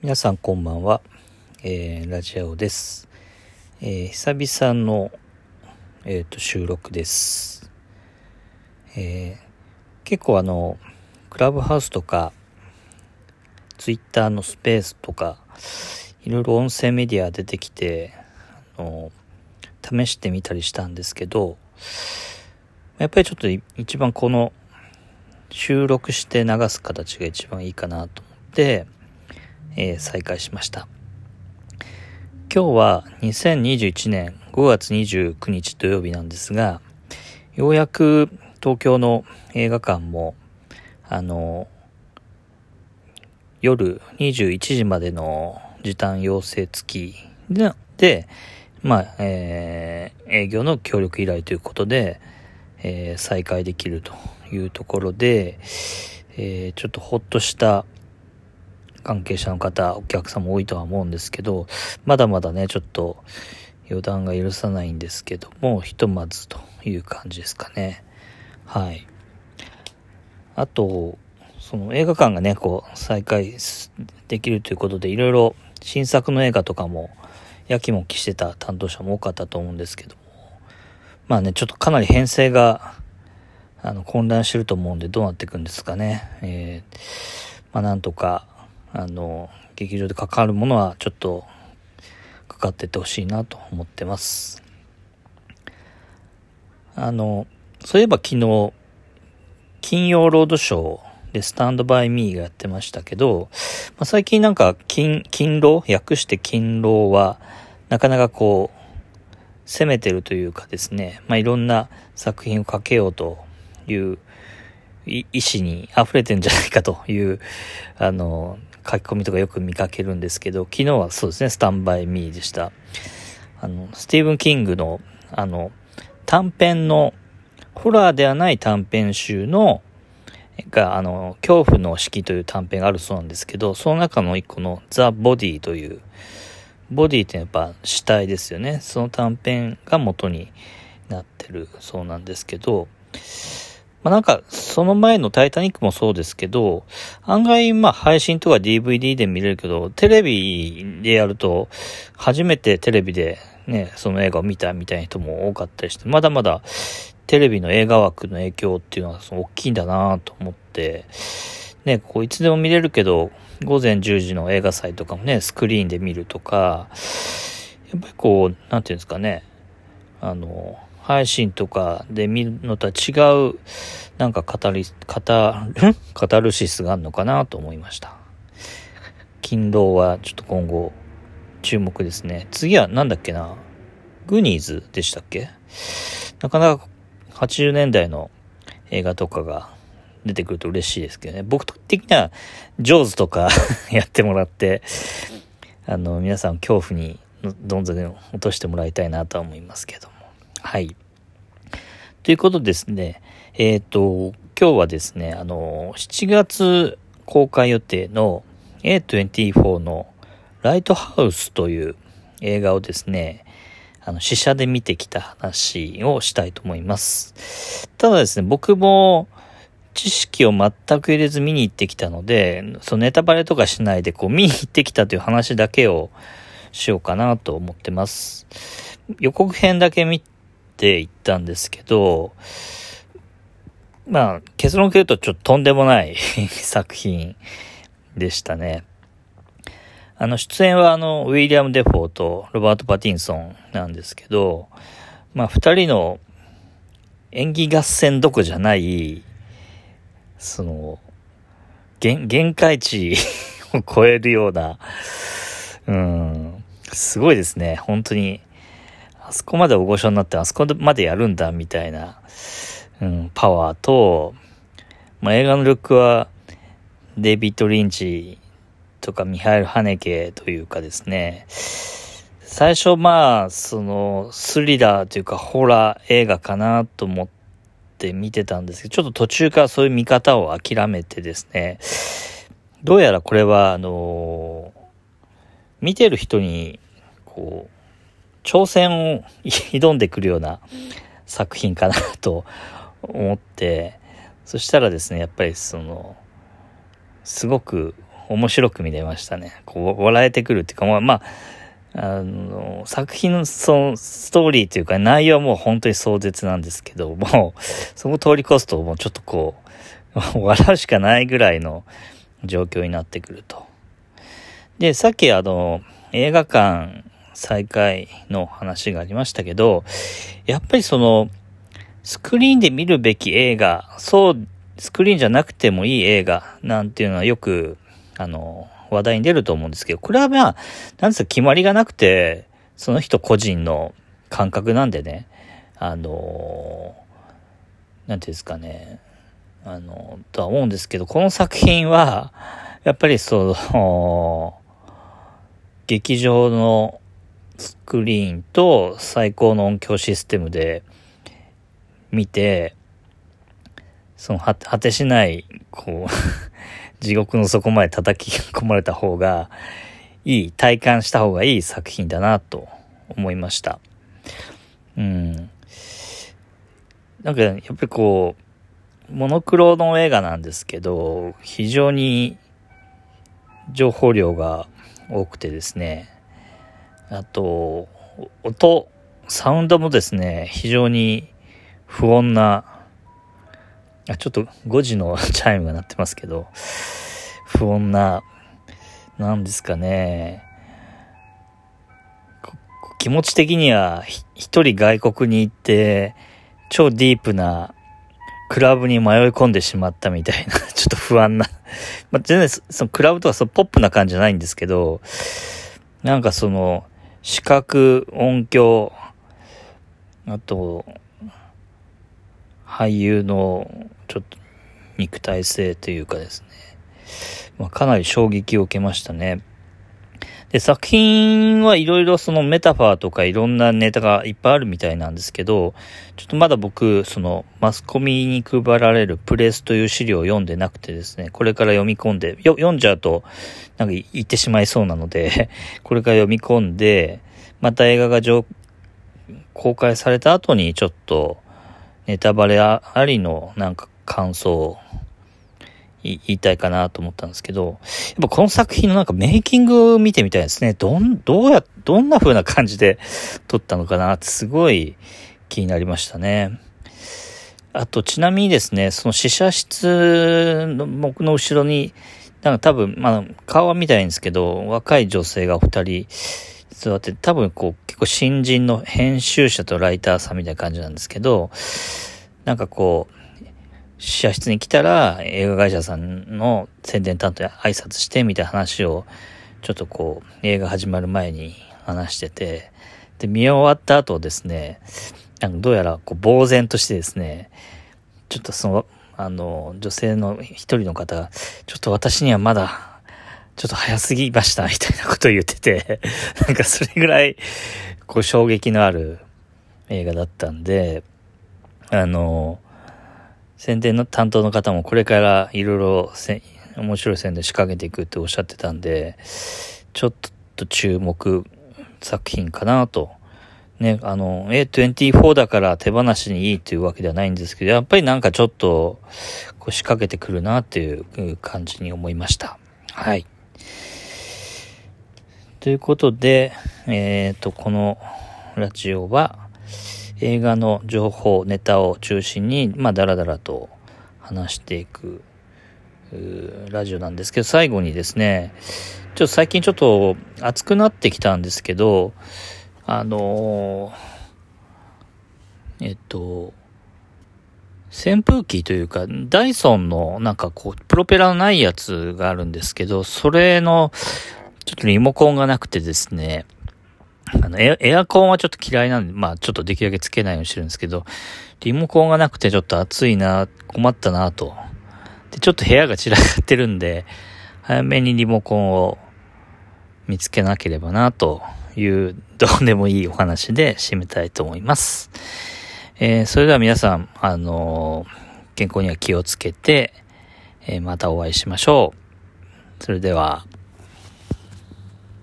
皆さんこんばんは、えー、ラジオです、えー、久々の、えーと、収録です、えー、結構あのクラブハウスとかツイッターのスペースとかいろいろ音声メディア出てきてあの試してみたりしたんですけどやっぱりちょっと一番この収録して流す形が一番いいかなと思ってえー、再開しました。今日は2021年5月29日土曜日なんですが、ようやく東京の映画館も、あの、夜21時までの時短要請付きで、でまあ、えー、営業の協力依頼ということで、えー、再開できるというところで、えー、ちょっとほっとした関係者の方、お客さんも多いとは思うんですけど、まだまだね、ちょっと予断が許さないんですけども、ひとまずという感じですかね。はい。あと、その映画館がね、こう、再開できるということで、いろいろ新作の映画とかも、やきもきしてた担当者も多かったと思うんですけども、まあね、ちょっとかなり編成が、あの、混乱してると思うんで、どうなっていくんですかね。えー、まあなんとか、あの、劇場で関わるものはちょっとかかっててほしいなと思ってます。あの、そういえば昨日、金曜ロードショーでスタンドバイミーがやってましたけど、まあ、最近なんか金、勤労訳して勤労は、なかなかこう、攻めてるというかですね、まあ、いろんな作品をかけようという意思に溢れてんじゃないかという、あの、書き込みとかよく見かけるんですけど、昨日はそうですね、スタンバイミーでした。あの、スティーブン・キングの、あの、短編の、ホラーではない短編集の、が、あの、恐怖の式という短編があるそうなんですけど、その中の一個のザ・ボディという、ボディってやっぱ死体ですよね。その短編が元になってるそうなんですけど、まあ、なんか、その前のタイタニックもそうですけど、案外、まあ、配信とか DVD で見れるけど、テレビでやると、初めてテレビでね、その映画を見たみたいな人も多かったりして、まだまだテレビの映画枠の影響っていうのはその大きいんだなと思って、ね、こういつでも見れるけど、午前10時の映画祭とかもね、スクリーンで見るとか、やっぱりこう、なんていうんですかね、あの、配信とかで見るのとは違う、なんか語り、語る、カルシスがあるのかなと思いました。勤労はちょっと今後注目ですね。次は何だっけな？グニーズでしたっけ？なかなか80年代の映画とかが出てくると嬉しいですけどね。僕的にはジョーズとか やってもらって、あの、皆さん恐怖にどんどん落としてもらいたいなとは思いますけども。はい。ということですね、えっ、ー、と、今日はですね、あの、7月公開予定の A24 のライトハウスという映画をですね、あの、試写で見てきた話をしたいと思います。ただですね、僕も知識を全く入れず見に行ってきたので、そのネタバレとかしないで、こう、見に行ってきたという話だけをしようかなと思ってます。予告編だけ見ていったんですけど、まあ、結論を言うとちょっととんでもない 作品でしたね。あの、出演はあの、ウィリアム・デフォーとロバート・パティンソンなんですけど、まあ、二人の演技合戦どこじゃない、その、限限界値 を超えるような、うん、すごいですね。本当にあそこまで大御所になってあそこまでやるんだみたいな、うん、パワーと、まあ、映画のルックはデイビッド・リンチとかミハイル・ハネケというかですね、最初まあ、そのスリラーというかホラー映画かなと思って見てたんですけど、ちょっと途中からそういう見方を諦めてですね、どうやらこれはあの見てる人にこう挑戦を挑んでくるような作品かなと思って、そしたらですね、やっぱりその、すごく面白く見れましたね。こう、笑えてくるっていうか、まあ、まあ、あの、作品のそのストーリーというか内容はもう本当に壮絶なんですけど、も、そこ通り越すともうちょっとこう、笑うしかないぐらいの状況になってくると。で、さっきあの、映画館再開の話がありましたけど、やっぱりその、スクリーンで見るべき映画、そう、スクリーンじゃなくてもいい映画なんていうのはよく、あの、話題に出ると思うんですけど、これはまあ、なんですか決まりがなくて、その人個人の感覚なんでね、あの、なんていうんですかね、あの、とは思うんですけど、この作品は、やっぱりその、劇場のスクリーンと最高の音響システムで見て、その果てしない、こう 地獄の底まで叩き込まれた方がいい、体感した方がいい作品だなと思いました。うん。なんか、やっぱりこう、モノクロの映画なんですけど、非常に情報量が多くてですね、あと、音、サウンドもですね、非常に不穏なあ、ちょっと5時の チャイムが鳴ってますけど、不穏な、なんですかね。気持ち的には一人外国に行って、超ディープなクラブに迷い込んでしまったみたいな、ちょっと不安な。ま、全然そのクラブとかそのポップな感じじゃないんですけど、なんかその、視覚、音響、あと、俳優のちょっと肉体性というかですね、まあ、かなり衝撃を受けましたね。で、作品はいろいろそのメタファーとかいろんなネタがいっぱいあるみたいなんですけど、ちょっとまだ僕、そのマスコミに配られるプレスという資料を読んでなくてですね、これから読み込んで、読んじゃうとなんか言ってしまいそうなので、これから読み込んで、また映画が公開された後にちょっとネタバレありのなんか感想を言いたいかなと思ったんですけど、やっぱこの作品のなんかメイキング見てみたいですね。どん、どうや、どんな風な感じで 撮ったのかなってすごい気になりましたね。あと、ちなみにですね、その試写室の僕の後ろに、なんか多分、まあ、顔は見たいんですけど、若い女性がお二人座って、多分こう、結構新人の編集者とライターさんみたいな感じなんですけど、なんかこう、試写室に来たら映画会社さんの宣伝担当や挨拶してみたいな話をちょっとこう映画始まる前に話してて、で、見終わった後ですね、なんかどうやらこう呆然としてですね、ちょっとその、あの、女性の一人の方が、ちょっと私にはまだ、ちょっと早すぎました、みたいなことを言ってて、なんかそれぐらい、こう衝撃のある映画だったんで、あの、宣伝の担当の方もこれからいろいろ面白い宣伝仕掛けていくっておっしゃってたんで、ちょっと注目作品かなと。ね、あの、A24 だから手放しにいいっていうわけではないんですけど、やっぱりなんかちょっと、こう仕掛けてくるなっていう感じに思いました。はい。ということで、えっ、ー、と、このラジオは、映画の情報、ネタを中心に、まあ、だらだらと話していく、ラジオなんですけど、最後にですね、ちょっと最近ちょっと暑くなってきたんですけど、あのえっと、扇風機というか、ダイソンのなんかこう、プロペラのないやつがあるんですけど、それの、ちょっとリモコンがなくてですね、あのエ、エアコンはちょっと嫌いなんで、まあちょっとできるだけつけないようにしてるんですけど、リモコンがなくてちょっと暑いな、困ったなと。で、ちょっと部屋が散らかってるんで、早めにリモコンを見つけなければな、というどうでもいいお話で締めたいと思います。えー、それでは皆さん、あのー、健康には気をつけて、えー、またお会いしましょう。それでは、